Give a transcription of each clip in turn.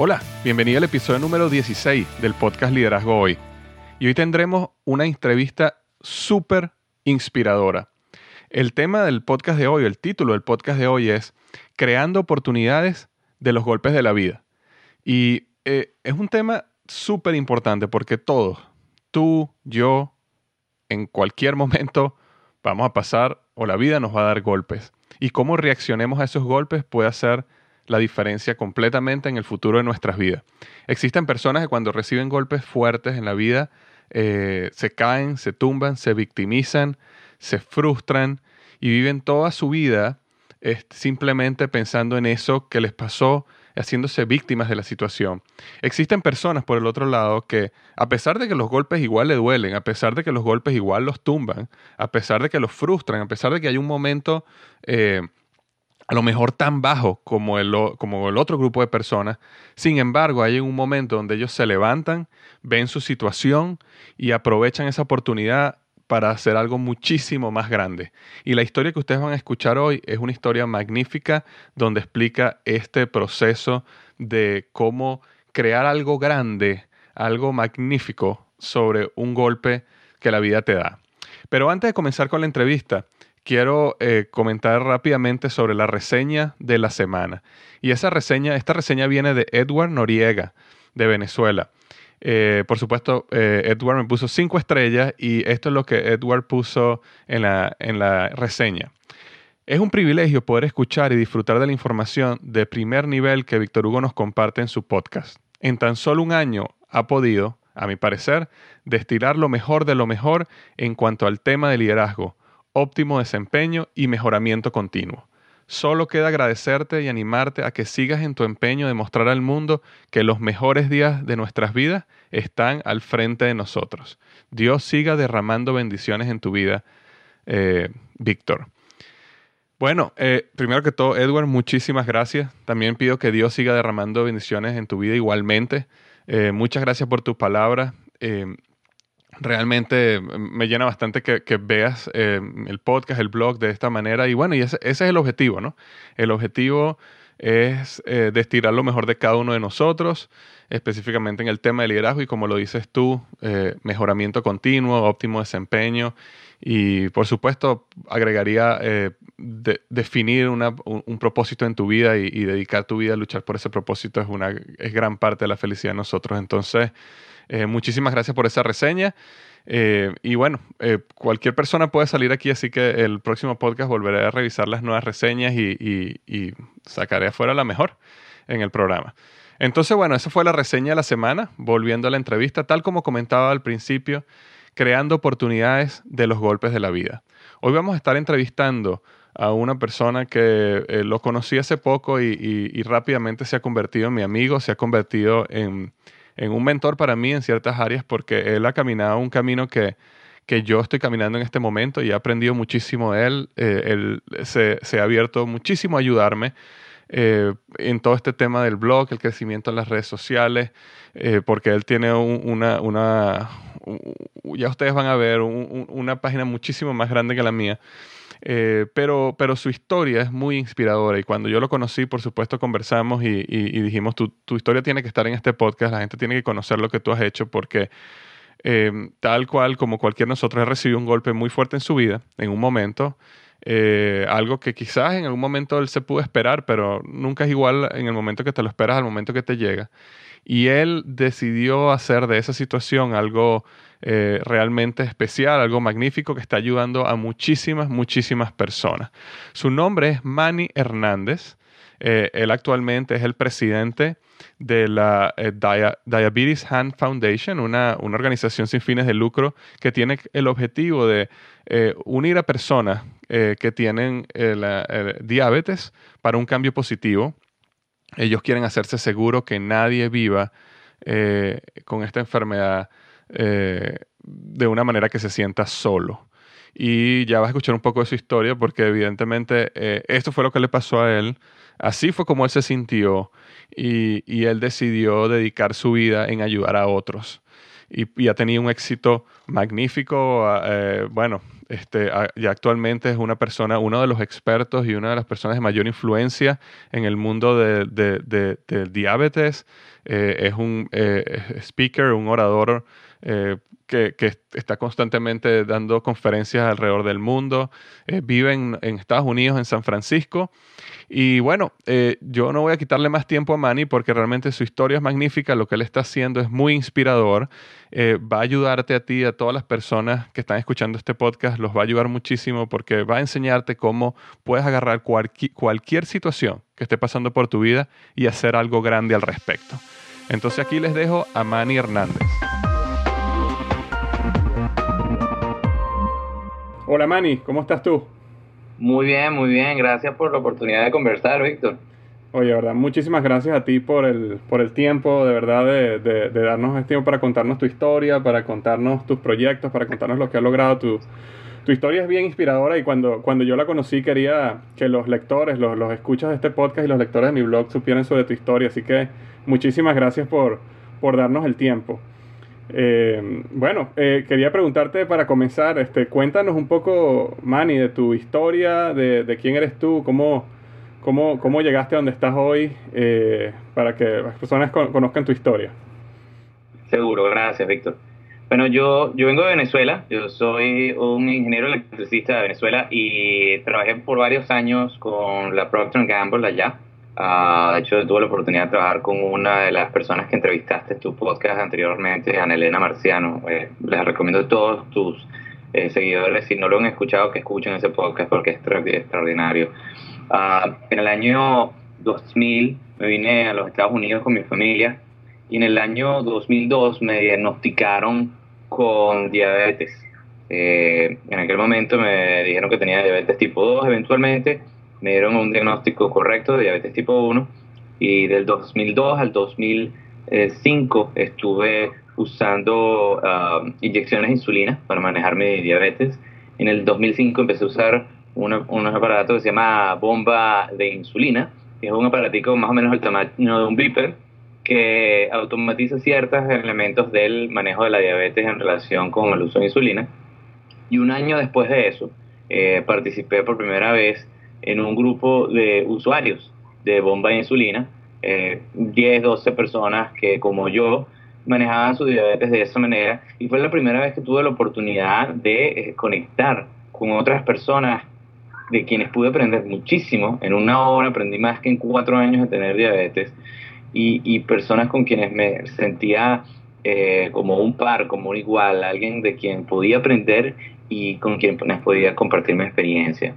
Hola, bienvenido al episodio número 16 del podcast Liderazgo Hoy. Y hoy tendremos una entrevista súper inspiradora. El tema del podcast de hoy, el título del podcast de hoy es Creando oportunidades de los golpes de la vida. Y eh, es un tema súper importante porque todos, tú, yo, en cualquier momento vamos a pasar o la vida nos va a dar golpes. Y cómo reaccionemos a esos golpes puede ser la diferencia completamente en el futuro de nuestras vidas. Existen personas que cuando reciben golpes fuertes en la vida eh, se caen, se tumban, se victimizan, se frustran y viven toda su vida simplemente pensando en eso que les pasó, haciéndose víctimas de la situación. Existen personas, por el otro lado, que a pesar de que los golpes igual le duelen, a pesar de que los golpes igual los tumban, a pesar de que los frustran, a pesar de que hay un momento eh, a lo mejor tan bajo como el, como el otro grupo de personas. Sin embargo, hay un momento donde ellos se levantan, ven su situación y aprovechan esa oportunidad para hacer algo muchísimo más grande. Y la historia que ustedes van a escuchar hoy es una historia magnífica donde explica este proceso de cómo crear algo grande, algo magnífico sobre un golpe que la vida te da. Pero antes de comenzar con la entrevista, quiero eh, comentar rápidamente sobre la reseña de la semana. Y esa reseña, esta reseña viene de Edward Noriega, de Venezuela. Eh, por supuesto, eh, Edward me puso cinco estrellas y esto es lo que Edward puso en la, en la reseña. Es un privilegio poder escuchar y disfrutar de la información de primer nivel que Víctor Hugo nos comparte en su podcast. En tan solo un año ha podido, a mi parecer, destilar lo mejor de lo mejor en cuanto al tema de liderazgo, óptimo desempeño y mejoramiento continuo. Solo queda agradecerte y animarte a que sigas en tu empeño de mostrar al mundo que los mejores días de nuestras vidas están al frente de nosotros. Dios siga derramando bendiciones en tu vida, eh, Víctor. Bueno, eh, primero que todo, Edward, muchísimas gracias. También pido que Dios siga derramando bendiciones en tu vida igualmente. Eh, muchas gracias por tus palabras realmente me llena bastante que, veas eh, el podcast, el blog de esta manera. Y bueno, y ese, es el objetivo, ¿no? El objetivo es eh, destilar lo mejor de cada uno de nosotros, específicamente en el tema de liderazgo y como lo dices tú, eh, mejoramiento continuo, óptimo desempeño y por supuesto agregaría definir un, propósito en tu vida y, y, dedicar tu vida a luchar por ese propósito es, una, es gran parte de la felicidad de nosotros. Entonces, eh, muchísimas gracias por esa reseña. Eh, y bueno, eh, cualquier persona puede salir aquí, así que el próximo podcast volveré a revisar las nuevas reseñas y, sacaré afuera la mejor en el programa. Entonces, bueno, esa fue la reseña de la semana. Volviendo a la entrevista, tal como comentaba al principio, creando oportunidades de los golpes de la vida. Hoy vamos a estar entrevistando a una persona que lo conocí hace poco y rápidamente se ha convertido en mi amigo, se ha convertido en en un mentor para mí en ciertas áreas porque él ha caminado un camino que, que yo estoy caminando en este momento y he aprendido muchísimo de él. Eh, él se, se, ha abierto muchísimo a ayudarme eh, en todo este tema del blog, el crecimiento en las redes sociales, eh, porque él tiene una, una ya ustedes van a ver, una página muchísimo más grande que la mía. Eh, pero, pero su historia es muy inspiradora y cuando yo lo conocí, por supuesto, conversamos y, dijimos, tu, tu, historia tiene que estar en este podcast, la gente tiene que conocer lo que tú has hecho porque tal cual como cualquier nosotros, ha recibido un golpe muy fuerte en su vida, en un momento, eh, algo que quizás en algún momento él se pudo esperar, pero nunca es igual en el momento que te lo esperas al momento que te llega. Y él decidió hacer de esa situación algo eh, realmente especial, algo magnífico que está ayudando a muchísimas, muchísimas personas. Su nombre es Manny Hernández. Eh, él actualmente es el presidente de la Diabetes Hand Foundation, una, una, organización sin fines de lucro que tiene el objetivo de unir a personas eh, que tienen diabetes para un cambio positivo. Ellos quieren hacerse seguro que nadie viva eh, con esta enfermedad eh, de una manera que se sienta solo. Y ya vas a escuchar un poco de su historia porque evidentemente esto fue lo que le pasó a él. Así fue como él se sintió y, y él decidió dedicar su vida en ayudar a otros. Y, y ha tenido un éxito magnífico. bueno, este, y actualmente es una persona, uno de los expertos y una de las personas de mayor influencia en el mundo del de, diabetes. Eh, es un eh, speaker, un orador eh, que, está constantemente dando conferencias alrededor del mundo. vive en, Estados Unidos, en San Francisco. Y bueno, eh, yo no voy a quitarle más tiempo a Manny porque realmente su historia es magnífica, lo que él está haciendo es muy inspirador, eh, va a ayudarte a ti, a todas las personas que están escuchando este podcast, los va a ayudar muchísimo porque va a enseñarte cómo puedes agarrar cualquier situación que esté pasando por tu vida y hacer algo grande al respecto. Entonces aquí les dejo a Manny Hernández. Hola Manny, ¿cómo estás tú? Muy bien, muy bien. Gracias por la oportunidad de conversar, Víctor. Oye, verdad, muchísimas gracias a ti por el, por el tiempo, de verdad, de, de, darnos este tiempo para contarnos tu historia, para contarnos tus proyectos, para contarnos lo que has logrado. Tu, tu historia es bien inspiradora y cuando, cuando yo la conocí quería que los lectores, los, los escuchas de este podcast y los lectores de mi blog supieran sobre tu historia. Así que muchísimas gracias por, por darnos el tiempo. Eh, bueno, eh, quería preguntarte para comenzar, este, cuéntanos un poco, Manny, de tu historia, de, quién eres tú, cómo, cómo, cómo, llegaste a donde estás hoy, eh, para que las personas conozcan tu historia. Seguro, gracias, Víctor. Bueno, yo, yo vengo de Venezuela, yo soy un ingeniero electricista de Venezuela y trabajé por varios años con la Procter Gamble allá. Uh, de hecho, tuve la oportunidad de trabajar con una de las personas que entrevistaste en tu podcast anteriormente, Ana Elena Marciano. Eh, les recomiendo a todos tus eh, seguidores, si no lo han escuchado, que escuchen ese podcast porque es extraordinario. Uh, en el año 2000 me vine a los Estados Unidos con mi familia y en el año 2002 me diagnosticaron con diabetes. Eh, en aquel momento me dijeron que tenía diabetes tipo 2 eventualmente me dieron un diagnóstico correcto de diabetes tipo 1 y del 2002 al 2005 estuve usando ah, inyecciones de insulina para manejar mi diabetes. En el 2005 empecé a usar un aparato que se llama bomba de insulina, que es un aparatico más o menos el tamaño de un beeper que automatiza ciertos elementos del manejo de la diabetes en relación con el uso de insulina. Y un año después de eso, eh, participé por primera vez en un grupo de usuarios de bomba de insulina, eh, 10, 12 personas que como yo manejaban su diabetes de esa manera y fue la primera vez que tuve la oportunidad de eh, conectar con otras personas de quienes pude aprender muchísimo. En una hora aprendí más que en cuatro años de tener diabetes y, y personas con quienes me sentía eh, como un par, como un igual, alguien de quien podía aprender y con quien podía compartir mi experiencia.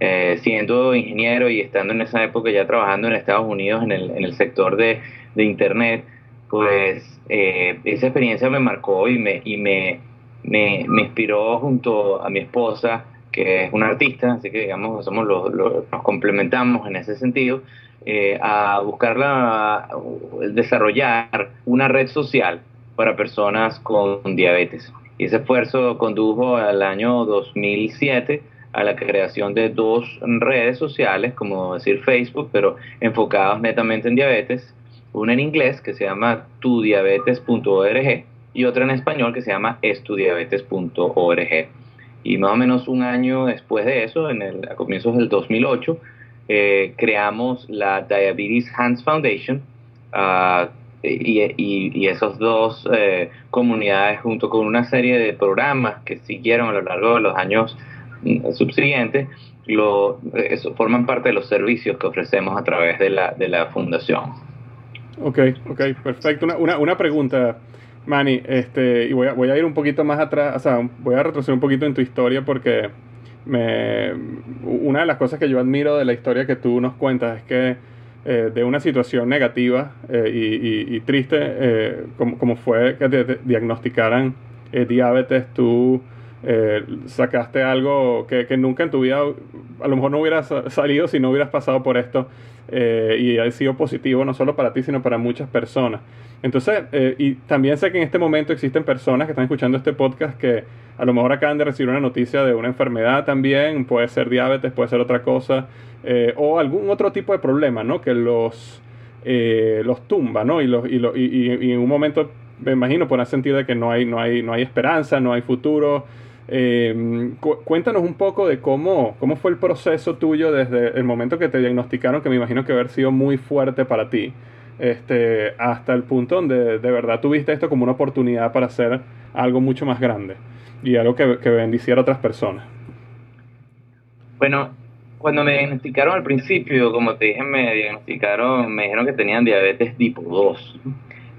Eh, siendo ingeniero y estando en esa época ya trabajando en Estados Unidos en el, en el sector de, de Internet, pues eh, esa experiencia me marcó y me, y me, me, inspiró junto a mi esposa que es un artista, así que digamos, somos los, nos complementamos en ese sentido, eh, a buscar la, desarrollar una red social para personas con diabetes. Y ese esfuerzo condujo al año 2007 a la creación de dos redes sociales, como decir Facebook, pero enfocadas netamente en diabetes, una en inglés que se llama tudiabetes.org y otra en español que se llama estudiabetes.org. Y más o menos un año después de eso, en el, a comienzos del 2008, eh, creamos la Diabetes Hands Foundation uh, y, y, y, esos dos eh, comunidades junto con una serie de programas que siguieron a lo largo de los años subsiguientes lo, eso, forman parte de los servicios que ofrecemos a través de la, de la fundación. Ok, ok, perfecto. Una, una, una pregunta, Manny, este, y voy a, voy a ir un poquito más atrás, o sea, voy a retroceder un poquito en tu historia porque me, una de las cosas que yo admiro de la historia que tú nos cuentas es que eh, de una situación negativa eh, y, triste, eh, como, como, fue que te, diagnosticaran diabetes, tú sacaste algo que, que, nunca en tu vida, a lo mejor no hubieras salido si no hubieras pasado por esto y ha sido positivo no solo para ti, sino para muchas personas. Entonces, y también sé que en este momento existen personas que están escuchando este podcast que a lo mejor acaban de recibir una noticia de una enfermedad también, puede ser diabetes, puede ser otra cosa, eh, o algún otro tipo de problema, ¿no? Que los, eh, los tumba, ¿no? Y, los, y, y, en un momento, me imagino, pueden sentir de que no hay, no hay, no hay esperanza, no hay futuro. Eh, cuéntanos un poco de cómo, cómo fue el proceso tuyo desde el momento que te diagnosticaron, que me imagino que haber sido muy fuerte para ti, este, hasta el punto donde de verdad tuviste esto como una oportunidad para hacer algo mucho más grande y algo que, que bendiciera a otras personas. Bueno, cuando me diagnosticaron al principio, como te dije, me diagnosticaron, me dijeron que tenían diabetes tipo 2.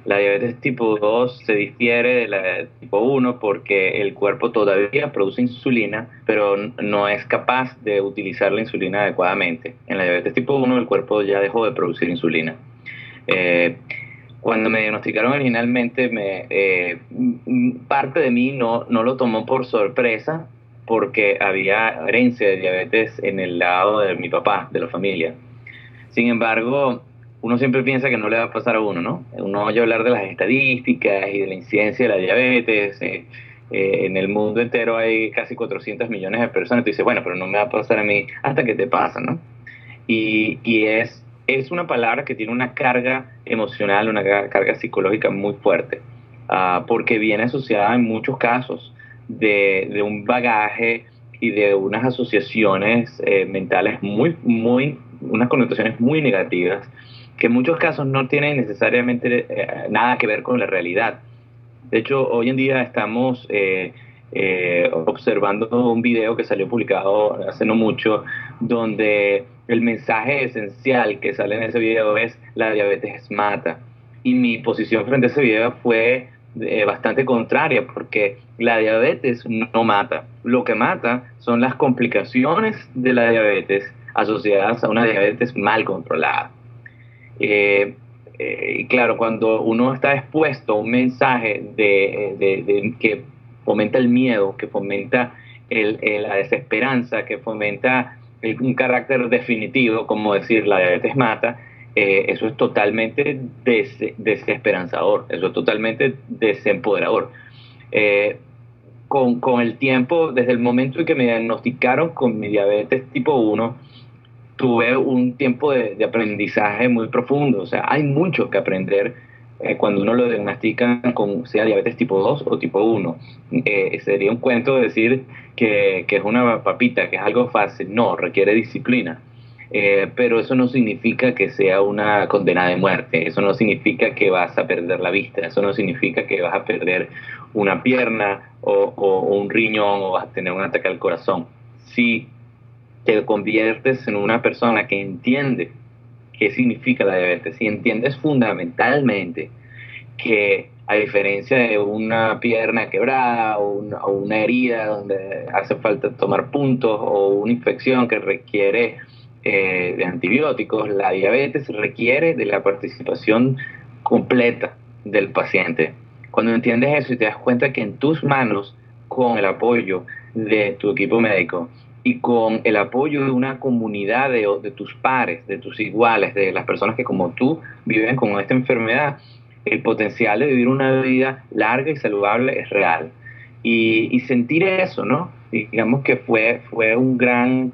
La diabetes tipo 2 se difiere de la tipo 1 porque el cuerpo todavía produce insulina, pero no es capaz de utilizar la insulina adecuadamente. En la diabetes tipo 1 el cuerpo ya dejó de producir insulina. Eh, cuando me diagnosticaron originalmente, me, eh, parte de mí no, no lo tomó por sorpresa porque había herencia de diabetes en el lado de mi papá, de la familia. Sin embargo, uno siempre piensa que no le va a pasar a uno, ¿no? Uno oye hablar de las estadísticas y de la incidencia de la diabetes. Eh, eh, en el mundo entero hay casi 400 millones de personas. Tú dices, bueno, pero no me va a pasar a mí hasta que te pasa, ¿no? Y, y es es una palabra que tiene una carga emocional, una carga psicológica muy fuerte, ah, porque viene asociada en muchos casos de, un bagaje y de unas asociaciones eh, mentales muy, muy, unas connotaciones muy negativas, que en muchos casos no tienen necesariamente eh, nada que ver con la realidad. De hecho, hoy en día estamos eh, observando un video que salió publicado hace no mucho, donde el mensaje esencial que sale en ese video es la diabetes mata. Y mi posición frente a ese video fue eh, bastante contraria porque la diabetes no mata. Lo que mata son las complicaciones de la diabetes asociadas a una diabetes mal controlada. Eh, eh, y claro, cuando uno está expuesto a un mensaje de, que fomenta el miedo, que fomenta la desesperanza, que fomenta un carácter definitivo, como decir la diabetes mata, eh, eso es totalmente desesperanzador, eso es totalmente desempoderador. Con, con, el tiempo, desde el momento en que me diagnosticaron con mi diabetes tipo 1, tuve un tiempo de, aprendizaje muy profundo, o sea, hay mucho que aprender eh, cuando uno lo diagnostica con sea diabetes tipo 2 o tipo 1. Eh, sería un cuento decir que, que, es una papita, que es algo fácil. No, requiere disciplina. Eh, pero eso no significa que sea una condena de muerte, eso no significa que vas a perder la vista, eso no significa que vas a perder una pierna o, o un riñón o vas a tener un ataque al corazón. Si te conviertes en una persona que entiende qué significa la diabetes y entiendes fundamentalmente que a diferencia de una pierna quebrada o una, herida donde hace falta tomar puntos o una infección que requiere eh, de antibióticos, la diabetes requiere de la participación completa del paciente. Cuando entiendes eso y te das cuenta que en tus manos, con el apoyo de tu equipo médico y con el apoyo de una comunidad de, de, tus pares, de tus iguales, de las personas que como tú viven con esta enfermedad, el potencial de vivir una vida larga y saludable es real. Y, y sentir eso, ¿no? Digamos que fue, fue un, gran,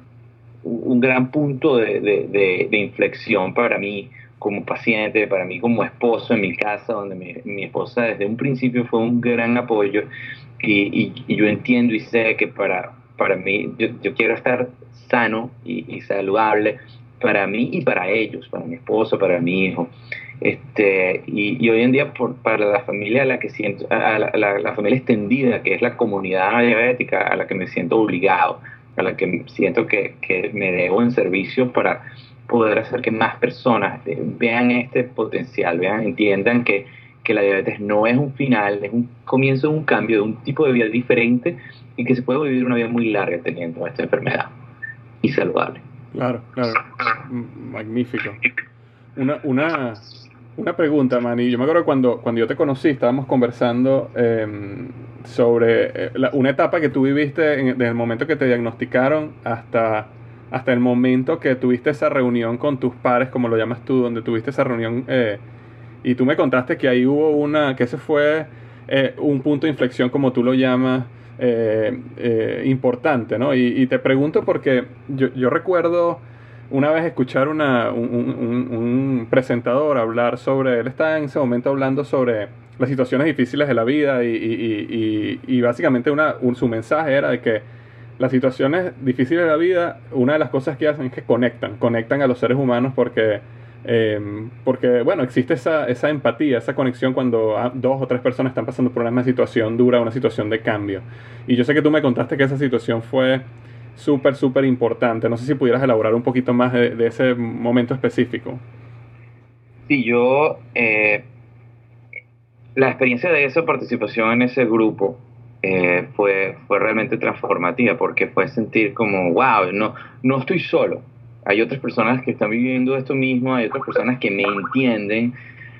un gran punto de, de, de, inflexión para mí como paciente, para mí como esposo en mi casa, donde mi, mi esposa desde un principio fue un gran apoyo y, y, yo entiendo y sé que para, para mí, yo, yo quiero estar sano y, y, saludable para mí y para ellos, para mi esposo, para mi hijo. Este, y, hoy en día por, para la familia a la que siento, a la, la, familia extendida, que es la comunidad diabética, a la que me siento obligado, a la que siento que, que me debo en servicio para poder hacer que más personas vean este potencial, vean, entiendan que, que la diabetes no es un final, es un comienzo de un cambio, de un tipo de vida diferente y que se puede vivir una vida muy larga teniendo esta enfermedad y saludable. Claro, claro. Magnífico. Una, una, una pregunta, Manny. Yo me acuerdo cuando, cuando yo te conocí, estábamos conversando em, sobre eh, una etapa que tú viviste desde el momento que te diagnosticaron hasta, hasta el momento que tuviste esa reunión con tus pares, como lo llamas tú, donde tuviste esa reunión. Eh, y tú me contaste que ahí hubo una, que ese fue eh, un punto de inflexión, como tú lo llamas, importante, ¿no? Y, te pregunto porque yo, yo recuerdo una vez escuchar una, un, presentador hablar sobre, él estaba en ese momento hablando sobre las situaciones difíciles de la vida y, y, y, básicamente una, su mensaje era de que las situaciones difíciles de la vida, una de las cosas que hacen es que conectan, conectan a los seres humanos porque, em, porque bueno, existe esa, esa empatía, esa conexión cuando dos o tres personas están pasando por una misma situación dura, una situación de cambio. Y yo sé que tú me contaste que esa situación fue súper, súper importante. No sé si pudieras elaborar un poquito más de, ese momento específico. Sí, yo, eh, la experiencia de esa participación en ese grupo eh, fue, fue realmente transformativa porque fue sentir como, wow, no, no estoy solo. Hay otras personas que están viviendo esto mismo, hay otras personas que me entienden.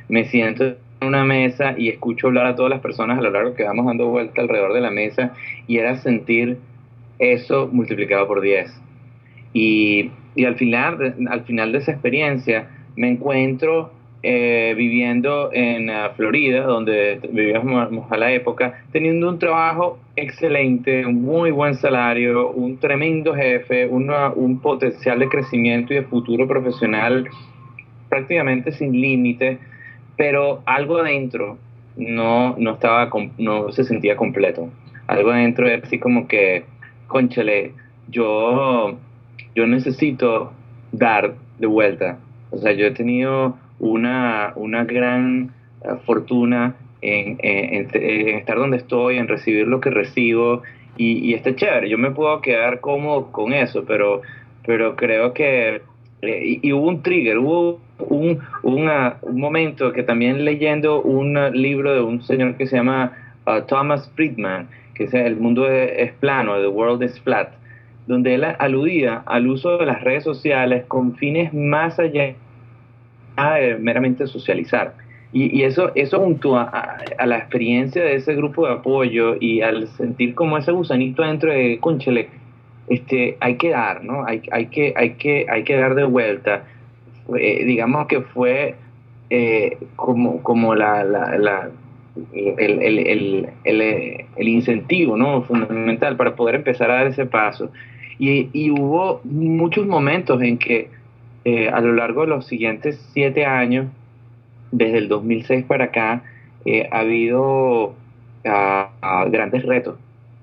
Me siento en una mesa y escucho hablar a todas las personas a lo largo que vamos dando vuelta alrededor de la mesa y era sentir eso multiplicado por 10. Y, y al, final, al final de esa experiencia me encuentro eh, viviendo en uh, Florida, donde vivíamos a la época, teniendo un trabajo excelente, un muy buen salario, un tremendo jefe, una, un potencial de crecimiento y de futuro profesional prácticamente sin límite, pero algo adentro no, no, estaba, no se sentía completo. Algo adentro era así como que conchale, yo, yo necesito dar de vuelta. O sea, yo he tenido una, una gran eh, fortuna en, estar donde estoy, en recibir lo que recibo, y, y está chévere. Yo me puedo quedar cómodo con eso, pero, pero creo que. Eh, y, hubo un trigger, hubo un, un, momento que también leyendo un libro de un señor que se llama uh, Thomas Friedman, que es El mundo es plano, The World is Flat, donde él aludía al uso de las redes sociales con fines más allá de meramente socializar. Y, eso, eso junto a, la experiencia de ese grupo de apoyo y al sentir como ese gusanito dentro de, conchele, este, hay que dar, ¿no? Hay, hay, que, hay, que, hay que dar de vuelta. Eh, digamos que fue eh, como, como la, la el, el, el, el, incentivo ¿no? fundamental para poder empezar a dar ese paso. Y, y hubo muchos momentos en que eh, a lo largo de los siguientes siete años, desde el 2006 para acá, eh, ha habido ah, ah, grandes retos,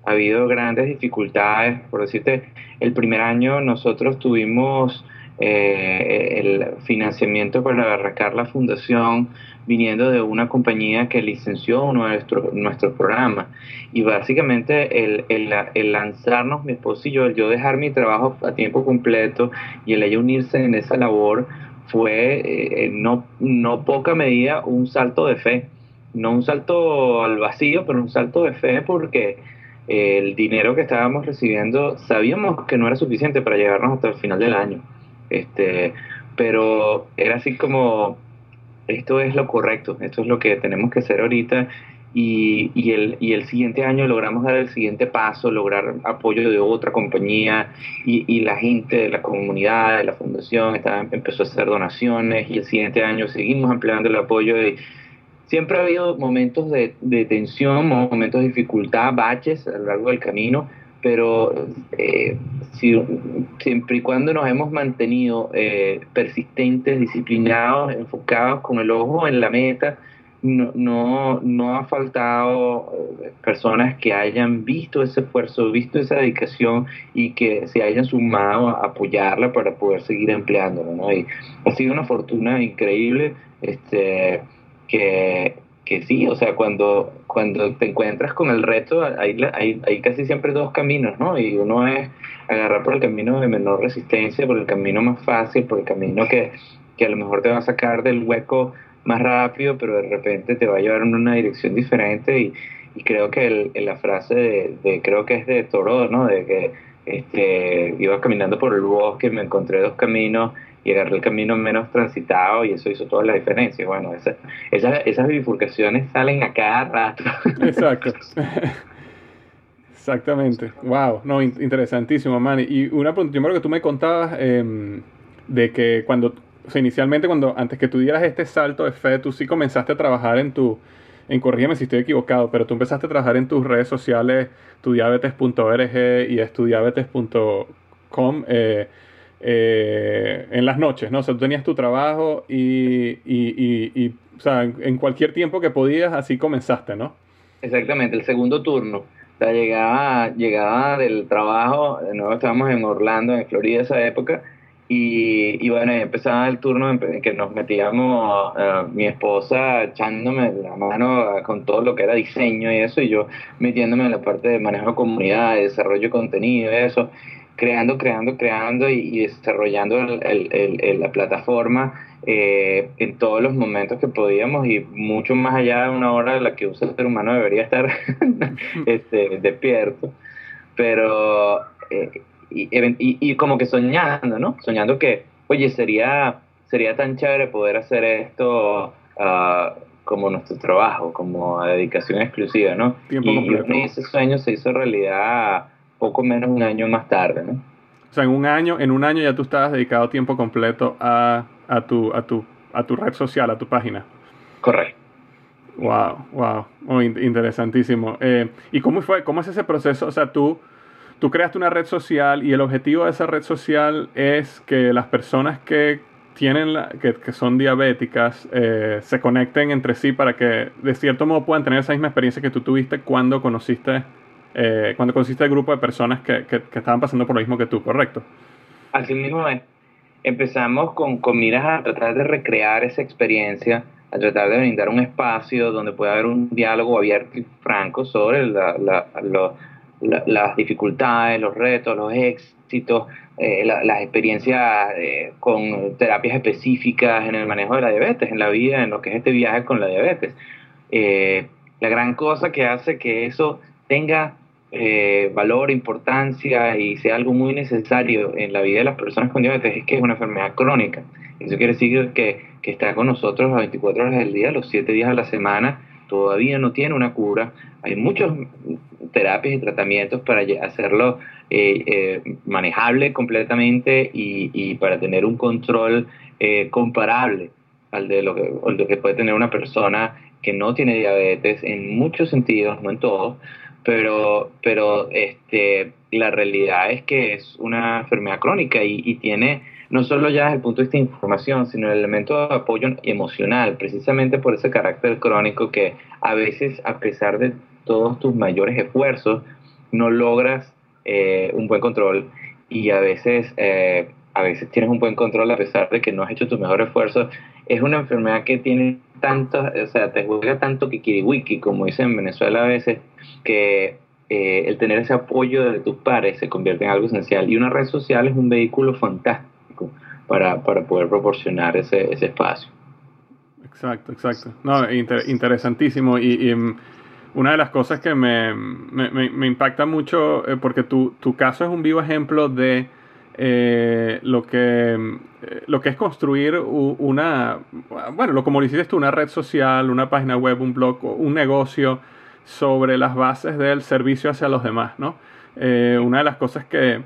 ha habido grandes dificultades. Por decirte, el primer año nosotros tuvimos eh, el financiamiento para arrancar la fundación viniendo de una compañía que licenció nuestro, nuestro programa. Y básicamente el, el, lanzarnos, mi esposo y yo, el yo dejar mi trabajo a tiempo completo y el ella unirse en esa labor fue eh, no, no poca medida un salto de fe. No un salto al vacío, pero un salto de fe porque el dinero que estábamos recibiendo sabíamos que no era suficiente para llegarnos hasta el final del año. Este, pero era así como esto es lo correcto, esto es lo que tenemos que hacer ahorita y, y, el, y el siguiente año logramos dar el siguiente paso, lograr apoyo de otra compañía y, y la gente de la comunidad, de la fundación, estaba, empezó a hacer donaciones y el siguiente año seguimos ampliando el apoyo. De, siempre ha habido momentos de, de tensión, momentos de dificultad, baches a lo largo del camino, pero eh, si, siempre y cuando nos hemos mantenido eh, persistentes, disciplinados, enfocados con el ojo en la meta, no, no, no ha faltado eh, personas que hayan visto ese esfuerzo, visto esa dedicación y que se hayan sumado a apoyarla para poder seguir empleándola. ¿no? Y ha sido una fortuna increíble este, que, que sí, o sea, cuando, cuando te encuentras con el reto, hay, casi siempre dos caminos, ¿no? Y uno es agarrar por el camino de menor resistencia, por el camino más fácil, por el camino que, que a lo mejor te va a sacar del hueco más rápido, pero de repente te va a llevar en una dirección diferente y, y creo que el, la frase de, creo que es de Toro, ¿no? De que este, iba caminando por el bosque, me encontré dos caminos y agarré el camino menos transitado y eso hizo toda la diferencia. Bueno, esa, esas bifurcaciones salen a cada rato. Exacto. Exactamente. Wow, no, interesantísimo, Manny. Y una pregunta, primero que tú me contabas eh, de que cuando o sea, inicialmente cuando antes que tú dieras este salto de fe, tú sí comenzaste a trabajar en tu, en corrígeme si estoy equivocado, pero tú empezaste a trabajar en tus redes sociales, tudiabetes.org y estudiabetes.com eh, eh, en las noches, ¿no? O sea, tú tenías tu trabajo y, y, y, o sea, en cualquier tiempo que podías, así comenzaste, ¿no? Exactamente, el segundo turno. O sea, llegaba, del trabajo, nuevo estábamos en Orlando, en Florida esa época, y, y, bueno, empezaba el turno en que nos metíamos, uh, mi esposa echándome la mano con todo lo que era diseño y eso, y yo metiéndome en la parte de manejo de comunidad, de desarrollo de contenido y eso, creando, creando, creando y, desarrollando el, el, la plataforma eh, en todos los momentos que podíamos y mucho más allá de una hora de la que un ser humano debería estar este, despierto. Pero eh, y, y, como que soñando, ¿no? Soñando que, oye, sería, sería tan chévere poder hacer esto uh, como nuestro trabajo, como dedicación exclusiva, ¿no? Tiempo y, ese sueño se hizo realidad poco menos un año más tarde, ¿no? O sea, en un año, en un año ya tú estabas dedicado tiempo completo a, a, tu, a, tu, a tu red social, a tu página. Correcto. Wow, wow, oh, interesantísimo. Eh, ¿Y cómo fue, cómo es ese proceso? O sea, tú tú creaste una red social y el objetivo de esa red social es que las personas que tienen que, son diabéticas eh, se conecten entre sí para que de cierto modo puedan tener esa misma experiencia que tú tuviste cuando conociste eh, cuando conociste el grupo de personas que, que, estaban pasando por lo mismo que tú, ¿correcto? Así mismo es. Empezamos con, con miras a tratar de recrear esa experiencia, a tratar de brindar un espacio donde pueda haber un diálogo abierto y franco sobre la, la, las dificultades, los retos, los éxitos, eh, las experiencias eh, con terapias específicas en el manejo de la diabetes, en la vida, en lo que es este viaje con la diabetes. Eh, la gran cosa que hace que eso tenga valor, importancia y sea algo muy necesario en la vida de las personas con diabetes es que es una enfermedad crónica. Eso quiere decir que, que está con nosotros las 24 horas del día, los 7 días a la semana, todavía no tiene una cura. Hay muchas terapias y tratamientos para hacerlo eh, eh, manejable completamente y, para tener un control eh, comparable al de lo que, que puede tener una persona que no tiene diabetes en muchos sentidos, no en todos, pero, pero este, la realidad es que es una enfermedad crónica y, y tiene no solo ya desde el punto de vista de información, sino el elemento de apoyo emocional, precisamente por ese carácter crónico que a veces, a pesar de todos tus mayores esfuerzos, no logras eh, un buen control y a veces, eh, a veces tienes un buen control a pesar de que no has hecho tu mejor esfuerzo. Es una enfermedad que tiene tanto, o sea, te juega tanto kikiriwiki, como dicen en Venezuela a veces, que eh, el tener ese apoyo de tus pares se convierte en algo esencial. Y una red social es un vehículo fantástico para, poder proporcionar ese, espacio. Exacto, exacto. No, interesantísimo. Y, mm, una de las cosas que me, impacta mucho, eh, porque tu, tu, caso es un vivo ejemplo de eh, lo, que, eh, lo que es construir una, bueno, lo como tú, una red social, una página web, un blog, un negocio sobre las bases del servicio hacia los demás, ¿no? Eh, una de las cosas que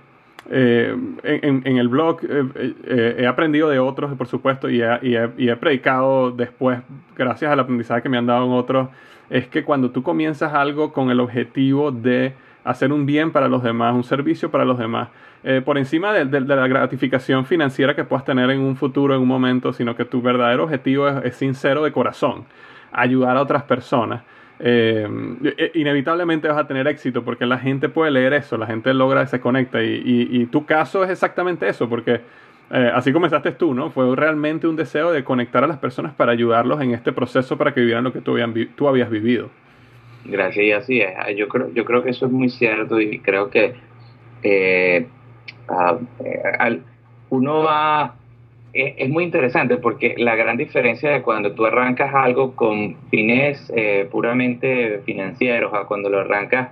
en, el blog he aprendido de otros, por supuesto, y he, y he predicado después, gracias al aprendizaje que me han dado en otros, es que cuando tú comienzas algo con el objetivo de hacer un bien para los demás, un servicio para los demás, eh, por encima de, la gratificación financiera que puedas tener en un futuro, en un momento, sino que tu verdadero objetivo es, sincero de corazón, ayudar a otras personas. Eh, e, inevitablemente vas a tener éxito porque la gente puede leer eso, la gente logra, se conecta y, tu caso es exactamente eso, porque eh, así comenzaste tú, ¿no? Fue realmente un deseo de conectar a las personas para ayudarlos en este proceso para que vivieran lo que tú, tú habías vivido. Gracias, y así es. Yo creo, yo creo que eso es muy cierto y creo que eh, uno va... Es, muy interesante porque la gran diferencia de cuando tú arrancas algo con fines eh, puramente financieros a cuando lo arrancas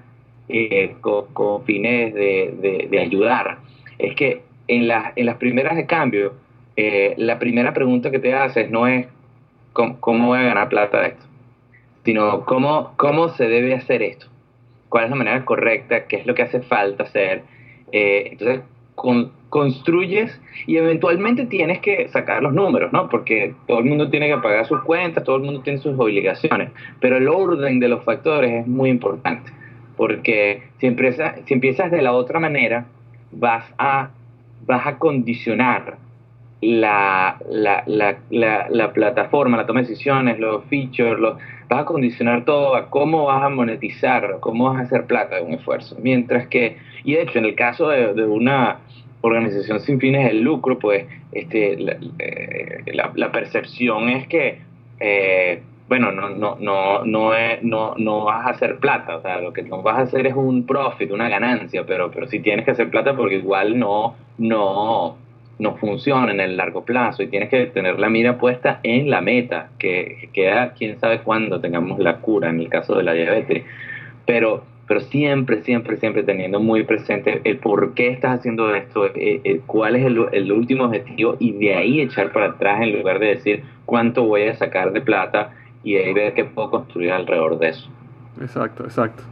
con, fines de, de, ayudar, es que en, en las primeras de cambio, la primera pregunta que te haces no es ¿cómo, cómo voy a ganar plata de esto? sino cómo, cómo se debe hacer esto, cuál es la manera correcta, qué es lo que hace falta hacer. Eh, entonces, construyes y eventualmente tienes que sacar los números, ¿no? Porque todo el mundo tiene que pagar sus cuentas, todo el mundo tiene sus obligaciones, pero el orden de los factores es muy importante, porque si, empiezas, si empiezas de la otra manera, vas a, vas a condicionar la, la, la, la, plataforma, la toma de decisiones, los features, los, vas a condicionar todo a cómo vas a monetizar, cómo vas a hacer plata de un esfuerzo. Mientras que, y de hecho, en el caso de, una organización sin fines de lucro, pues este, la, eh, la, percepción es que, eh, bueno, no, no, no, no, no, no vas a hacer plata, o sea, lo que no vas a hacer es un profit, una ganancia, pero, pero sí tienes que hacer plata porque igual no, no, no funciona en el largo plazo y tienes que tener la mira puesta en la meta, que queda quién sabe cuándo tengamos la cura en el caso de la diabetes. Pero, pero siempre, siempre, siempre teniendo muy presente el por qué estás haciendo esto, eh, eh, cuál es el, el, último objetivo y de ahí echar para atrás en lugar de decir cuánto voy a sacar de plata y ahí ver qué puedo construir alrededor de eso. Exacto, exacto.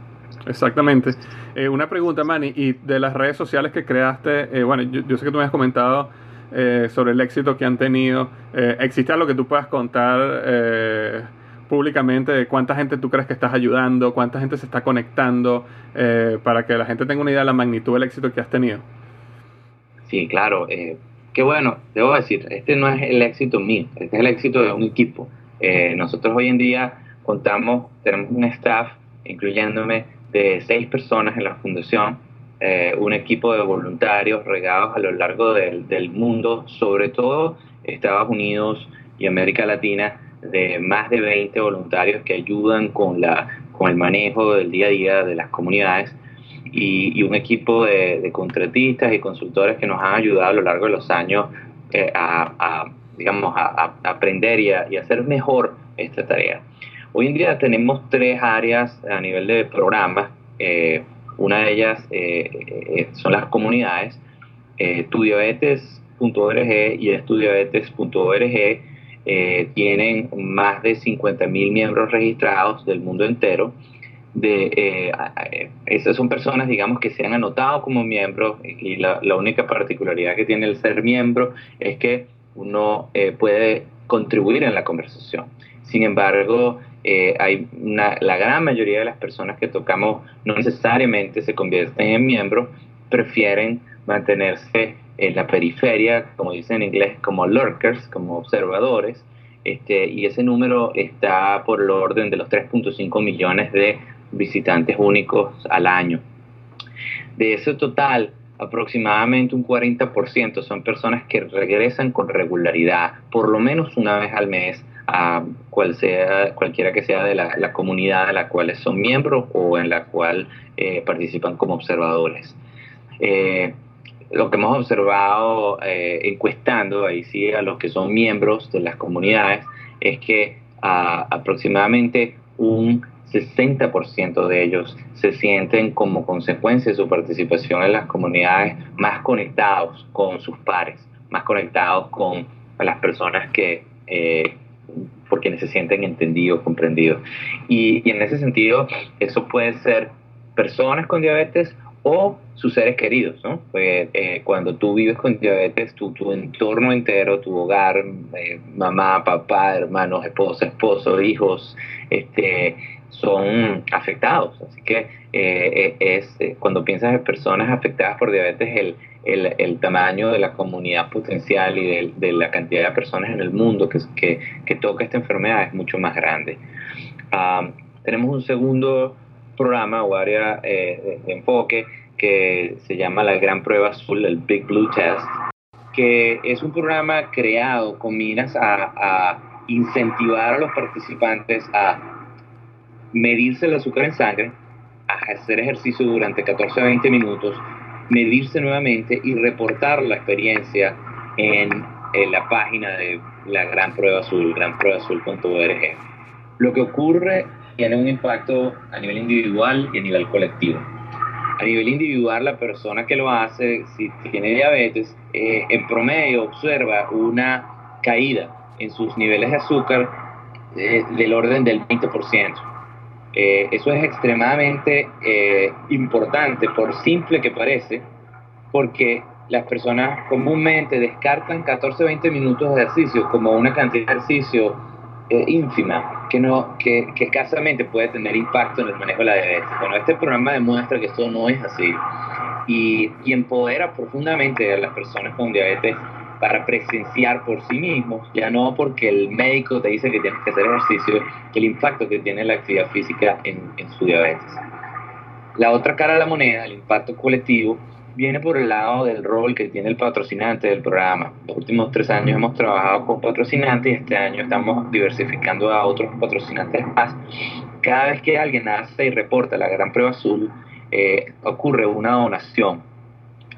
Exactamente. Eh, una pregunta, Manny, y de las redes sociales que creaste, eh, bueno, yo, sé que tú me has comentado eh, sobre el éxito que han tenido. ¿Existe algo que tú puedas contar públicamente de cuánta gente tú crees que estás ayudando, cuánta gente se está conectando, para que la gente tenga una idea de la magnitud del éxito que has tenido? Sí, claro. qué bueno, debo decir, este no es el éxito mío, este es el éxito de un equipo. nosotros hoy en día contamos, tenemos un staff, incluyéndome, de seis personas en la fundación, eh, un equipo de voluntarios regados a lo largo del, del, mundo, sobre todo Estados Unidos y América Latina, de más de 20 voluntarios que ayudan con, la, con el manejo del día a día de las comunidades y, un equipo de, contratistas y consultores que nos han ayudado a lo largo de los años eh, a, a, digamos, a, aprender y, y hacer mejor esta tarea. Hoy en día tenemos tres áreas a nivel de programas. Eh, una de ellas eh, eh, son las comunidades. Estudiabetes.org y estudiabetes.org tienen más de 50.000 miembros registrados del mundo entero. De, esas son personas, digamos, que se han anotado como miembros y la, la única particularidad que tiene el ser miembro es que uno puede contribuir en la conversación. Sin embargo, eh, hay la gran mayoría de las personas que tocamos no necesariamente se convierten en miembros, prefieren mantenerse en la periferia, como dicen en inglés, como lurkers, como observadores, este, y ese número está por el orden de los 3.5 millones de visitantes únicos al año. De ese total, aproximadamente un 40% son personas que regresan con regularidad, por lo menos una vez al mes, a cual sea, cualquiera que sea de la, comunidad de la cual son miembros o en la cual eh, participan como observadores. Eh, lo que hemos observado eh, encuestando ahí sí a los que son miembros de las comunidades es que aproximadamente un 60% de ellos se sienten como consecuencia de su participación en las comunidades más conectados con sus pares, más conectados con las personas que eh, por quienes se sienten entendidos, comprendidos. Y, en ese sentido, eso puede ser personas con diabetes o sus seres queridos, ¿no? Pues, eh, cuando tú vives con diabetes, tu, tu entorno entero, tu hogar, eh, mamá, papá, hermanos, esposa, esposo, hijos, este, son afectados. Así que eh, es cuando piensas en personas afectadas por diabetes, el, el, el, tamaño de la comunidad potencial y de, de, la cantidad de personas en el mundo que, que, que toca esta enfermedad es mucho más grande. Ah, tenemos un segundo programa o área eh, de, enfoque que se llama la Gran Prueba Azul, el Big Blue Test, que es un programa creado con miras a, a incentivar a los participantes a medirse el azúcar en sangre, hacer ejercicio durante 14 a 20 minutos medirse nuevamente y reportar la experiencia en, la página de la Gran Prueba Azul, granpruebaazul.org. Lo que ocurre tiene un impacto a nivel individual y a nivel colectivo. A nivel individual, la persona que lo hace, si tiene diabetes, eh, en promedio observa una caída en sus niveles de azúcar eh, del orden del 20%. Eh, eso es extremadamente eh, importante, por simple que parece, porque las personas comúnmente descartan 14-20 minutos de ejercicio como una cantidad de ejercicio eh, ínfima, que, no, que, que escasamente puede tener impacto en el manejo de la diabetes. Bueno, este programa demuestra que esto no es así y, y empodera profundamente a las personas con diabetes para presenciar por sí mismos, ya no porque el médico te dice que tienes que hacer ejercicio, el impacto que tiene la actividad física en, en su diabetes. La otra cara de la moneda, el impacto colectivo, viene por el lado del rol que tiene el patrocinante del programa. Los últimos tres años hemos trabajado con patrocinantes y este año estamos diversificando a otros patrocinantes más. Cada vez que alguien hace y reporta la gran prueba azul, eh, ocurre una donación.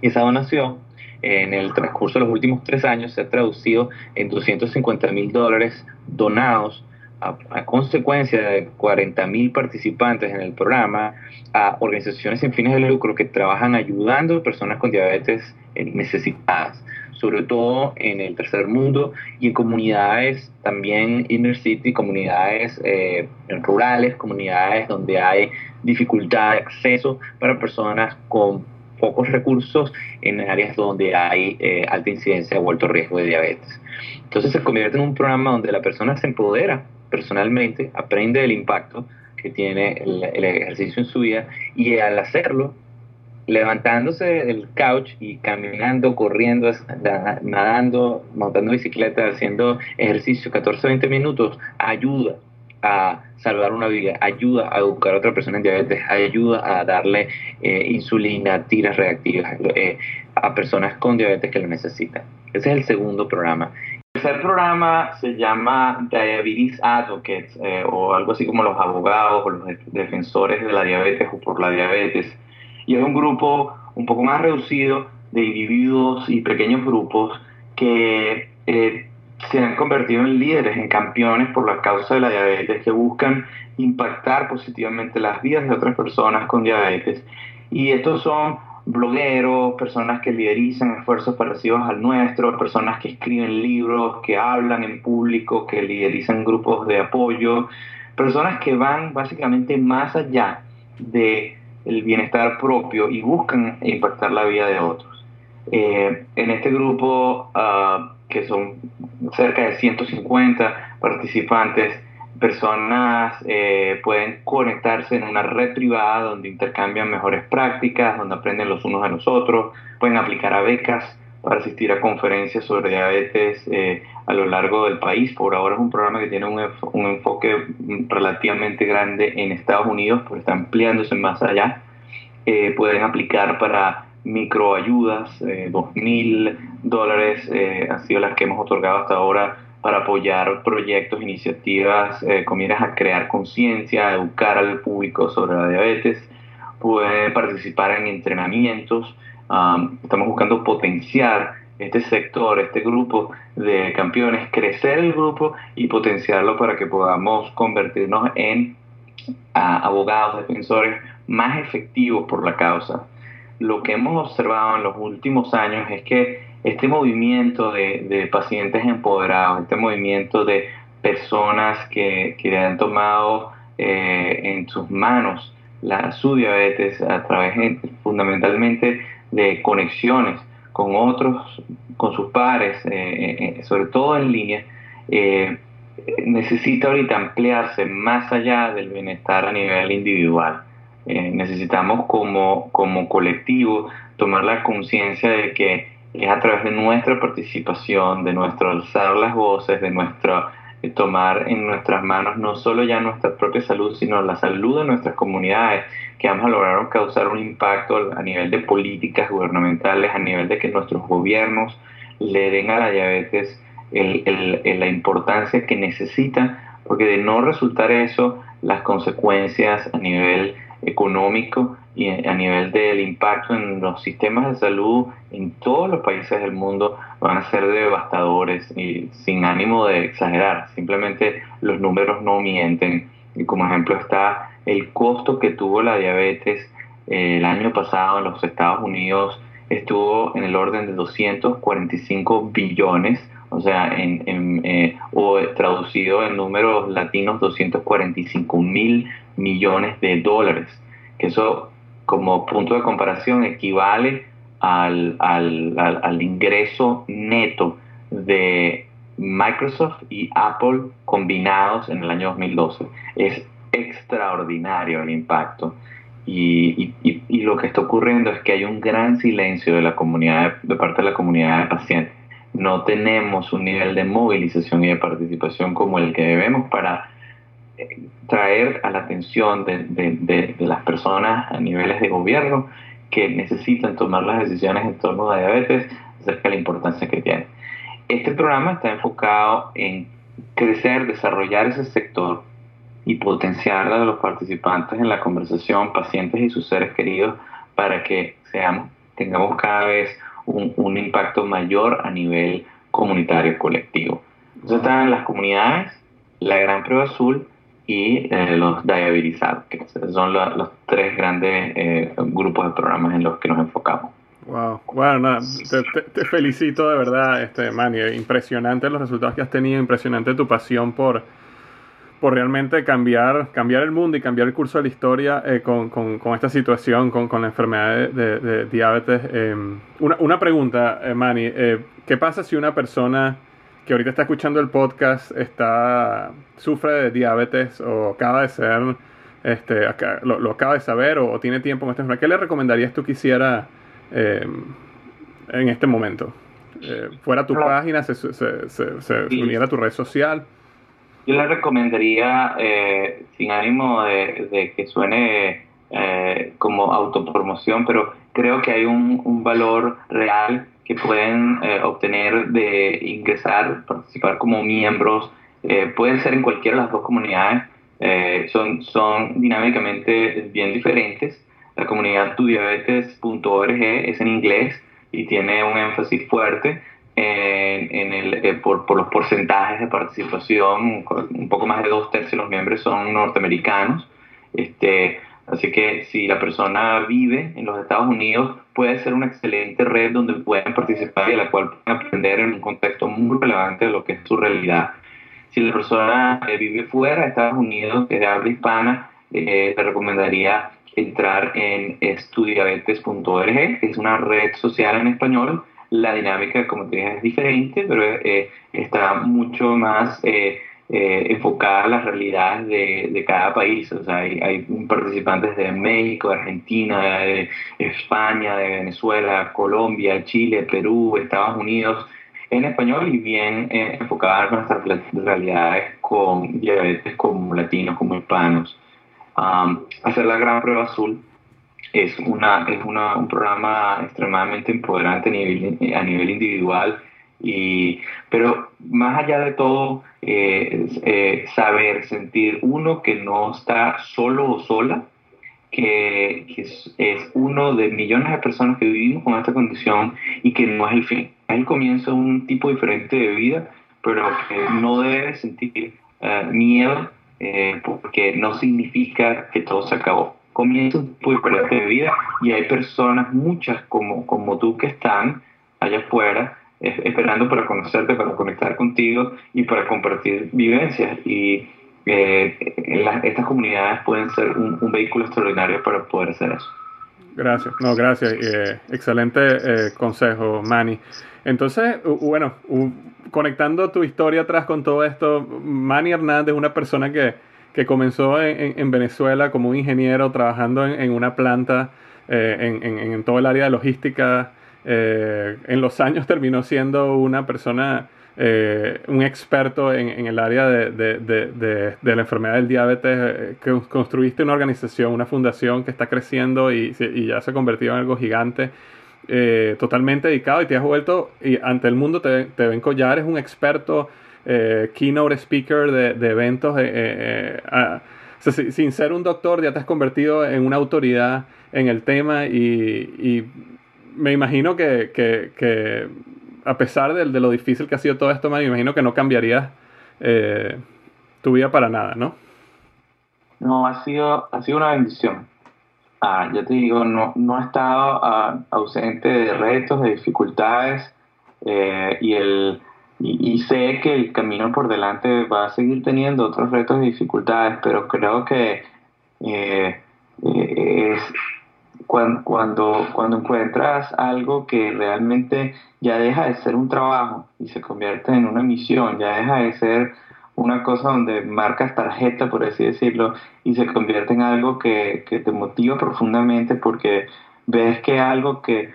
Y esa donación en el transcurso de los últimos tres años se ha traducido en 250 mil dólares donados a, consecuencia de 40 mil participantes en el programa a organizaciones sin fines de lucro que trabajan ayudando a personas con diabetes necesitadas, sobre todo en el tercer mundo y en comunidades también inner city, comunidades eh, rurales, comunidades donde hay dificultad de acceso para personas con pocos recursos en áreas donde hay eh, alta incidencia o alto riesgo de diabetes. Entonces se convierte en un programa donde la persona se empodera personalmente, aprende del impacto que tiene el, ejercicio en su vida y al hacerlo, levantándose del couch y caminando, corriendo, nadando, montando bicicleta, haciendo ejercicio 14-20 minutos, ayuda a salvar una vida, ayuda a educar a otra persona en diabetes, ayuda a darle eh, insulina, tiras reactivas eh, a personas con diabetes que lo necesitan. Ese es el segundo programa. El tercer programa se llama Diabetes Advocates eh, o algo así como los abogados o los defensores de la diabetes o por la diabetes. Y es un grupo un poco más reducido de individuos y pequeños grupos que se han convertido en líderes, en campeones por la causa de la diabetes, que buscan impactar positivamente las vidas de otras personas con diabetes. Y estos son blogueros, personas que liderizan esfuerzos parecidos al nuestro, personas que escriben libros, que hablan en público, que liderizan grupos de apoyo, personas que van básicamente más allá del el bienestar propio y buscan impactar la vida de otros. Eh, en este grupo uh, que son cerca de 150 participantes, personas eh, pueden conectarse en una red privada donde intercambian mejores prácticas, donde aprenden los unos de los otros, pueden aplicar a becas para asistir a conferencias sobre diabetes eh, a lo largo del país. Por ahora es un programa que tiene un, un, enfoque relativamente grande en Estados Unidos, pero está ampliándose más allá. Eh, pueden aplicar para microayudas, eh, dos mil dólares eh, han sido las que hemos otorgado hasta ahora para apoyar proyectos, iniciativas eh, con miras a crear conciencia, educar al público sobre la diabetes, pueden participar en entrenamientos. estamos buscando potenciar este sector, este grupo de campeones, crecer el grupo y potenciarlo para que podamos convertirnos en abogados, defensores más efectivos por la causa. Lo que hemos observado en los últimos años es que este movimiento de, pacientes empoderados, este movimiento de personas que, que han tomado eh, en sus manos la, su diabetes a través fundamentalmente de conexiones con otros, con sus pares, eh, eh, sobre todo en línea, necesita ahorita ampliarse más allá del bienestar a nivel individual. Necesitamos como, como colectivo tomar la conciencia de que es a través de nuestra participación, de nuestro alzar las voces, de nuestro tomar en nuestras manos no solo ya nuestra propia salud, sino la salud de nuestras comunidades, que vamos a lograr causar un impacto a nivel de políticas gubernamentales, a nivel de que nuestros gobiernos le den a la diabetes la importancia que necesita, porque de no resultar eso, las consecuencias a nivel económico y a nivel del impacto en los sistemas de salud en todos los países del mundo van a ser devastadores y sin ánimo de exagerar, simplemente los números no mienten. Y como ejemplo está el costo que tuvo la diabetes eh, el año pasado en los Estados Unidos estuvo en el orden de 245 billones, o sea, en, eh, o traducido en números latinos 245 mil millones de dólares, que eso como punto de comparación equivale al, al, ingreso neto de Microsoft y Apple combinados en el año 2012. Es extraordinario el impacto. Y, y, lo que está ocurriendo es que hay un gran silencio de la comunidad, de parte de la comunidad de pacientes. No tenemos un nivel de movilización y de participación como el que debemos para traer a la atención de, las personas a niveles de gobierno que necesitan tomar las decisiones en torno a diabetes acerca de la importancia que tiene. Este programa está enfocado en crecer, desarrollar ese sector y potenciar a los participantes en la conversación, pacientes y sus seres queridos, para que seamos, tengamos cada vez un, un impacto mayor a nivel comunitario colectivo. Entonces están las comunidades, la Gran Prueba Azul, y eh, los diabetizados, que son los, tres grandes eh, grupos de programas en los que nos enfocamos. Wow, bueno, te, felicito de verdad, este Manny, impresionante los resultados que has tenido, impresionante tu pasión por, por realmente cambiar, cambiar el mundo y cambiar el curso de la historia eh, con, con, con, esta situación, con, con la enfermedad de, de, diabetes. Em, una, una, pregunta, Manny, ¿qué pasa si una persona que ahorita está escuchando el podcast está sufre de diabetes o acaba de ser, este, lo, acaba de saber o, tiene tiempo en esta enfermedad, ¿qué le recomendarías tú que hiciera em, en este momento? Eh, fuera tu página, se, uniera a tu red social. Yo le recomendaría, eh, sin ánimo de, que suene eh, como autopromoción, pero creo que hay un, un valor real que pueden eh, obtener de ingresar, participar como miembros, eh, pueden ser en cualquiera de las dos comunidades, eh, son, son dinámicamente bien diferentes. La comunidad tudiabetes.org es en inglés y tiene un énfasis fuerte en, el, por, por, los porcentajes de participación, un poco más de dos tercios de los miembros son norteamericanos. Este, Así que si la persona vive en los Estados Unidos, puede ser una excelente red donde pueden participar y a la cual pueden aprender en un contexto muy relevante de lo que es su realidad. Si la persona eh, vive fuera de Estados Unidos, que es de habla hispana, eh, te recomendaría entrar en estudiabetes.org, que es una red social en español. La dinámica, como te dije, es diferente, pero eh, está mucho más eh, enfocada a las realidades de, de, cada país. O sea, hay, hay, participantes de México, Argentina, de España, de Venezuela, Colombia, Chile, Perú, Estados Unidos, en español y bien eh, a nuestras realidades con diabetes como latinos, como hispanos. hacer la gran prueba azul es, una, es una, un programa extremadamente empoderante a nivel, a nivel individual y, pero más allá de todo, eh, eh, saber, sentir uno que no está solo o sola, que, es, uno de millones de personas que vivimos con esta condición y que no es el fin. Es el comienzo de un tipo diferente de vida, pero que no debe sentir eh, miedo eh, porque no significa que todo se acabó. Comienza un tipo de vida y hay personas, muchas como, como tú, que están allá afuera esperando para conocerte, para conectar contigo y para compartir vivencias. Y eh, estas comunidades pueden ser un, vehículo extraordinario para poder hacer eso. Gracias, no, gracias. Eh, excelente eh, consejo, Manny. Entonces, bueno, conectando tu historia atrás con todo esto, Manny Hernández una persona que, que comenzó en, Venezuela como un ingeniero trabajando en, una planta en, en, todo el área de logística eh, en los años terminó siendo una persona, eh, un experto en, el área de, la enfermedad del diabetes, eh, que construiste una organización, una fundación que está creciendo y, ya se ha convertido en algo gigante. totalmente dedicado y te has vuelto y ante el mundo te, te ven collar, es un experto, keynote speaker de, eventos. sin ser un doctor, ya te has convertido en una autoridad en el tema y me imagino que, que, a pesar de, lo difícil que ha sido todo esto, me imagino que no cambiaría eh, tu vida para nada, ¿no? No, ha sido, ha sido una bendición. Ah, yo te digo, no, no he estado ah, ausente de retos, de dificultades eh, y, el, y, sé que el camino por delante va a seguir teniendo otros retos y dificultades, pero creo que eh, es, cuando, cuando, cuando encuentras algo que realmente ya deja de ser un trabajo y se convierte en una misión, ya deja de ser una cosa donde marcas tarjeta, por así decirlo, y se convierte en algo que, que te motiva profundamente porque ves que algo que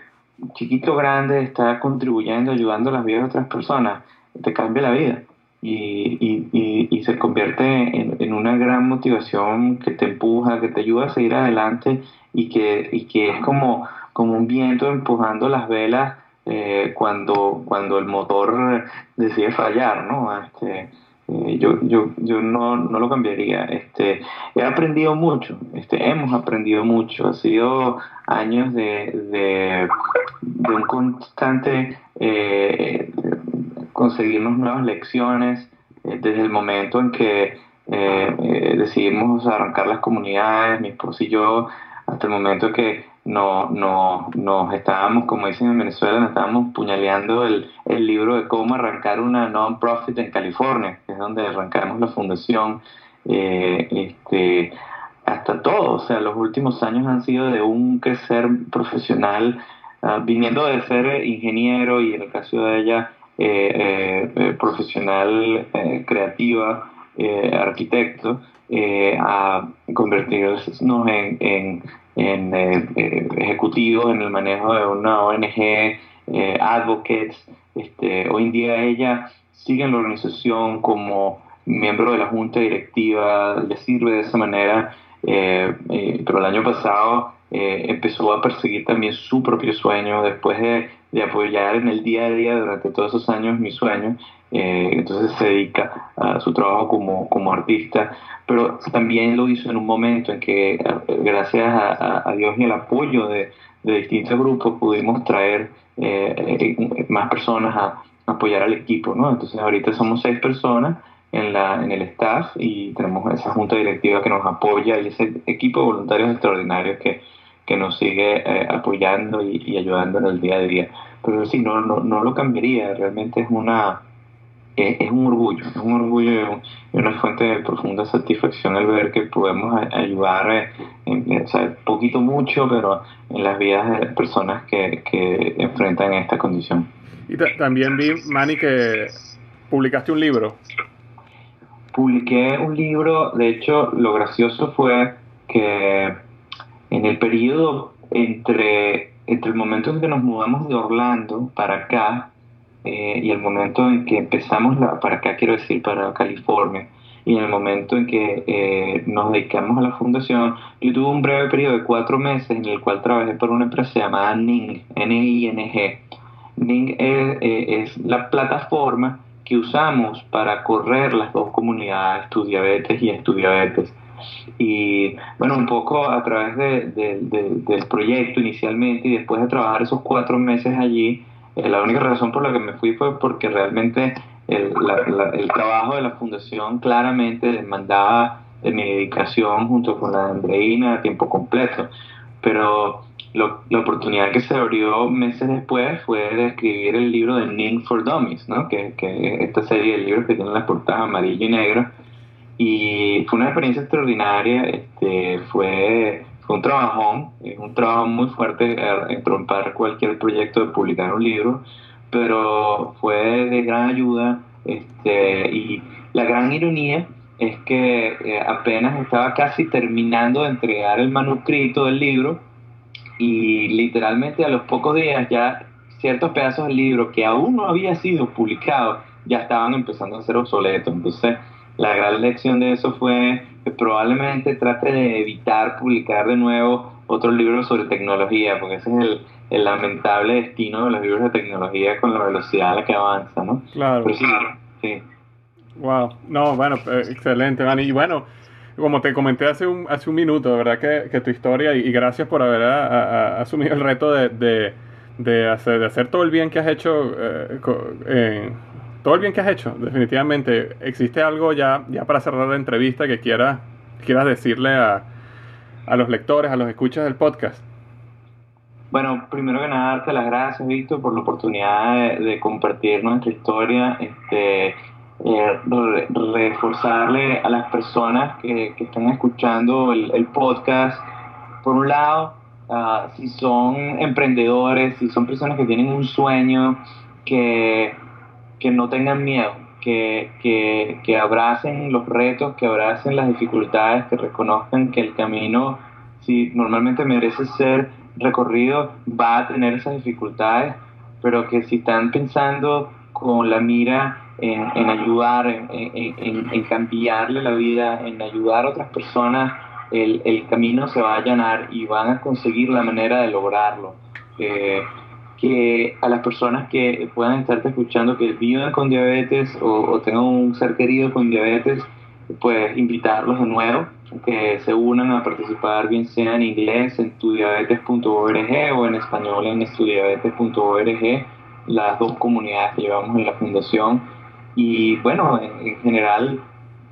chiquito grande está contribuyendo, ayudando a las vidas de otras personas, te cambia la vida y, y, y, se convierte en, una gran motivación que te empuja, que te ayuda a seguir adelante y que, y que es como, como un viento empujando las velas eh, cuando, cuando el motor decide fallar, ¿no? Este, eh, yo, yo, yo no, no, lo cambiaría. Este, he aprendido mucho, este, hemos aprendido mucho. Ha sido años de, de, de un constante eh, conseguirnos nuevas lecciones eh, desde el momento en que decidimos arrancar las comunidades, mi esposo y yo, hasta el momento que no, no, nos estábamos, como dicen en Venezuela, nos estábamos puñaleando el, el libro de cómo arrancar una non-profit en California, que es donde arrancamos la fundación. Eh, este, hasta todo, o sea, los últimos años han sido de un crecer profesional, ah, viniendo de ser ingeniero y en el caso de ella, eh, eh, profesional creativa, arquitecto, a convertirnos en, en en eh, eh, ejecutivos en el manejo de una ONG, eh, advocates. Este, hoy en día ella sigue en la organización como miembro de la junta directiva, le sirve de esa manera, pero el año pasado empezó a perseguir también su propio sueño después de, de, apoyar en el día a día durante todos esos años mi sueño. Entonces se dedica a su trabajo como, como artista pero también lo hizo en un momento en que, gracias a, Dios y el apoyo de, distintos grupos, pudimos traer eh, eh, más personas a, apoyar al equipo, ¿no? Entonces ahorita somos seis personas en, la, en el staff y tenemos esa junta directiva que nos apoya y ese equipo de voluntarios extraordinarios que, que nos sigue eh, apoyando y, y, ayudando en el día a día. Pero sí, no, no, no lo cambiaría, realmente es una es, un orgullo, es un orgullo y una fuente de profunda satisfacción el ver que podemos ayudar, eh, en, o sea, poquito mucho, pero en las vidas de personas que, que enfrentan esta condición. Y también vi, Manny, que publicaste un libro. Publiqué un libro, de hecho, lo gracioso fue que en el periodo entre, entre el momento en que nos mudamos de Orlando para acá, eh, y el momento en que empezamos, la, para acá quiero decir, para California, y en el momento en que eh, nos dedicamos a la fundación, yo tuve un breve periodo de cuatro meses en el cual trabajé por una empresa llamada NING, N-I-N-G. NING eh, es, la plataforma que usamos para correr las dos comunidades, Estudiabetes y Estudiabetes. Y bueno, un poco a través de, del proyecto inicialmente y después de trabajar esos cuatro meses allí, eh, la única razón por la que me fui fue porque realmente el, el trabajo de la fundación claramente demandaba de mi dedicación junto con la de Andreina a tiempo completo, pero la oportunidad que se abrió meses después fue de escribir el libro de Ning for Dummies, ¿no? que, que esta serie de libros que tienen las portadas amarillo y negro. Y fue una experiencia extraordinaria, este, fue, fue un trabajón, es un trabajo muy fuerte entrompar cualquier proyecto de publicar un libro, pero fue de gran ayuda este, y la gran ironía es que eh, apenas estaba casi terminando de entregar el manuscrito del libro y literalmente a los pocos días ya ciertos pedazos del libro que aún no había sido publicado ya estaban empezando a ser obsoletos. Entonces, la gran lección de eso fue que probablemente trate de evitar publicar de nuevo otro libro sobre tecnología, porque ese es el, lamentable destino de los libros de tecnología con la velocidad a la que avanza, ¿no? Claro. sí, sí. Wow, no, bueno, eh, excelente, man. Y bueno, como te comenté hace un, hace un minuto, de verdad que, que tu historia, y, gracias por haber asumido el reto de, de, hacer, de hacer todo el bien que has hecho, eh, eh, todo el bien que has hecho, definitivamente. ¿Existe algo ya, ya para cerrar la entrevista que quieras, quieras decirle a, a los lectores, a los escuchas del podcast? Bueno, primero que nada, darte las gracias, Víctor, por la oportunidad de, compartir nuestra historia. Este, eh, reforzarle a las personas que, están escuchando el, podcast, por un lado, ah, si son emprendedores, si son personas que tienen un sueño, que, que no tengan miedo, que, que, que, abracen los retos, que abracen las dificultades, que reconozcan que el camino, si normalmente merece ser recorrido, va a tener esas dificultades, pero que si están pensando con la mira en, ayudar, en, cambiarle la vida, en ayudar a otras personas, el, el, camino se va a allanar y van a conseguir la manera de lograrlo. Eh, que a las personas que puedan estarte escuchando que vivan con diabetes o, tengan un ser querido con diabetes, pues invitarlos de nuevo, que se unan a participar, bien sea en inglés en tudiabetes.org o en español en estudiabetes.org, las dos comunidades que llevamos en la fundación y bueno, en, general,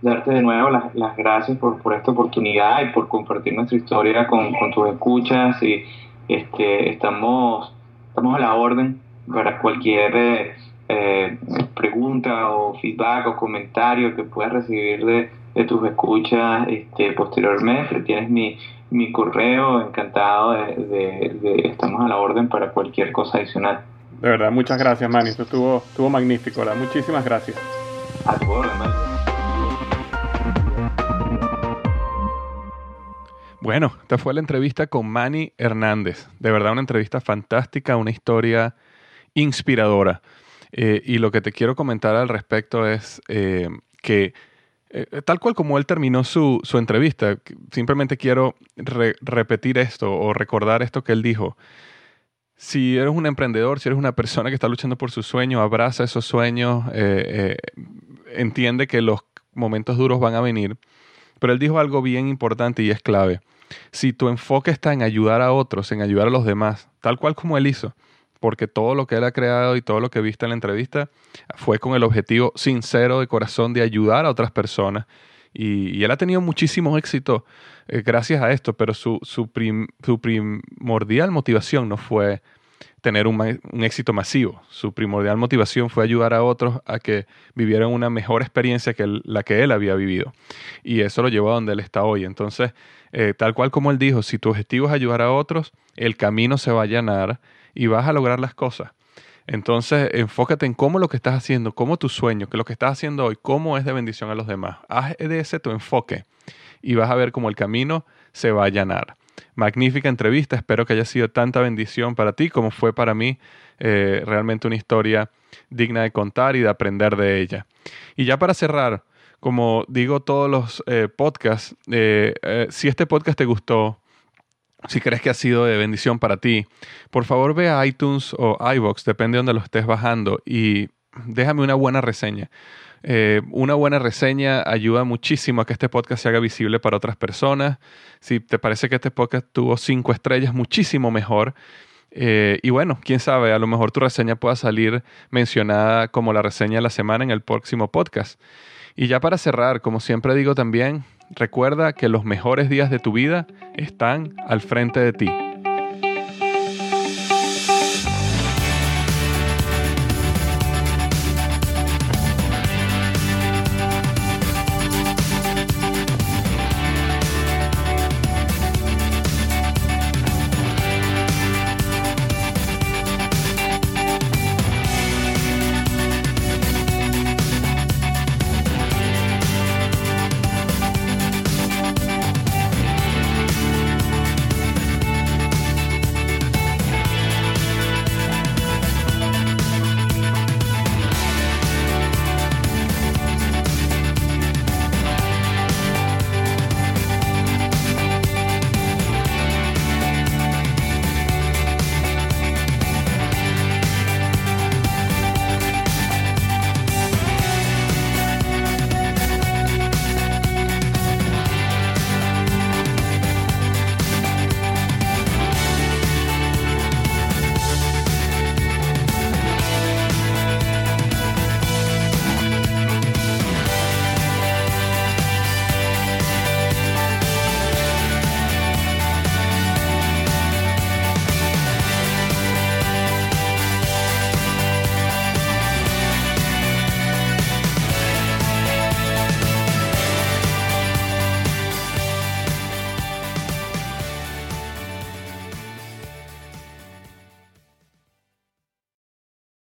darte de nuevo las, las gracias por, por, esta oportunidad y por compartir nuestra historia con, con tus escuchas. Y este, estamos, estamos a la orden para cualquier eh, pregunta o feedback o comentario que puedas recibir de, de tus escuchas este, posteriormente. Tienes mi, mi correo, encantado de, de, de, estamos a la orden para cualquier cosa adicional. De verdad, muchas gracias, Manny. Esto estuvo, estuvo magnífico. ¿verdad? Muchísimas gracias. A tu Bueno, esta fue la entrevista con Manny Hernández. De verdad, una entrevista fantástica, una historia inspiradora. Eh, y lo que te quiero comentar al respecto es eh, que, eh, tal cual como él terminó su, su entrevista, simplemente quiero repetir esto o recordar esto que él dijo si eres un emprendedor, si eres una persona que está luchando por su sueño, abraza esos sueños, entiende que los momentos duros van a venir. Pero él dijo algo bien importante y es clave. Si tu enfoque está en ayudar a otros, en ayudar a los demás, tal cual como él hizo, porque todo lo que él ha creado y todo lo que viste en la entrevista fue con el objetivo sincero de corazón de ayudar a otras personas. Y, él ha tenido muchísimo éxito eh, gracias a esto, pero su, su, primordial motivación no fue tener un, éxito masivo. Su primordial motivación fue ayudar a otros a que vivieran una mejor experiencia que la que él había vivido. Y eso lo llevó a donde él está hoy. Entonces, eh, tal cual como él dijo, si tu objetivo es ayudar a otros, el camino se va a allanar y vas a lograr las cosas. Entonces, enfócate en cómo lo que estás haciendo, cómo tu sueño, que lo que estás haciendo hoy, cómo es de bendición a los demás. Haz de ese tu enfoque y vas a ver cómo el camino se va a allanar. Magnífica entrevista, espero que haya sido tanta bendición para ti como fue para mí. Eh, realmente una historia digna de contar y de aprender de ella. Y ya para cerrar, como digo todos los eh, podcasts, eh, si este podcast te gustó, si crees que ha sido de bendición para ti, por favor ve a iTunes o iBox, depende de donde lo estés bajando, y déjame una buena reseña. Eh, una buena reseña ayuda muchísimo a que este podcast se haga visible para otras personas. Si te parece que este podcast tuvo cinco estrellas, muchísimo mejor. Eh, y bueno, quién sabe, a lo mejor tu reseña pueda salir mencionada como la reseña de la semana en el próximo podcast. Y ya para cerrar, como siempre digo también, recuerda que los mejores días de tu vida están al frente de ti.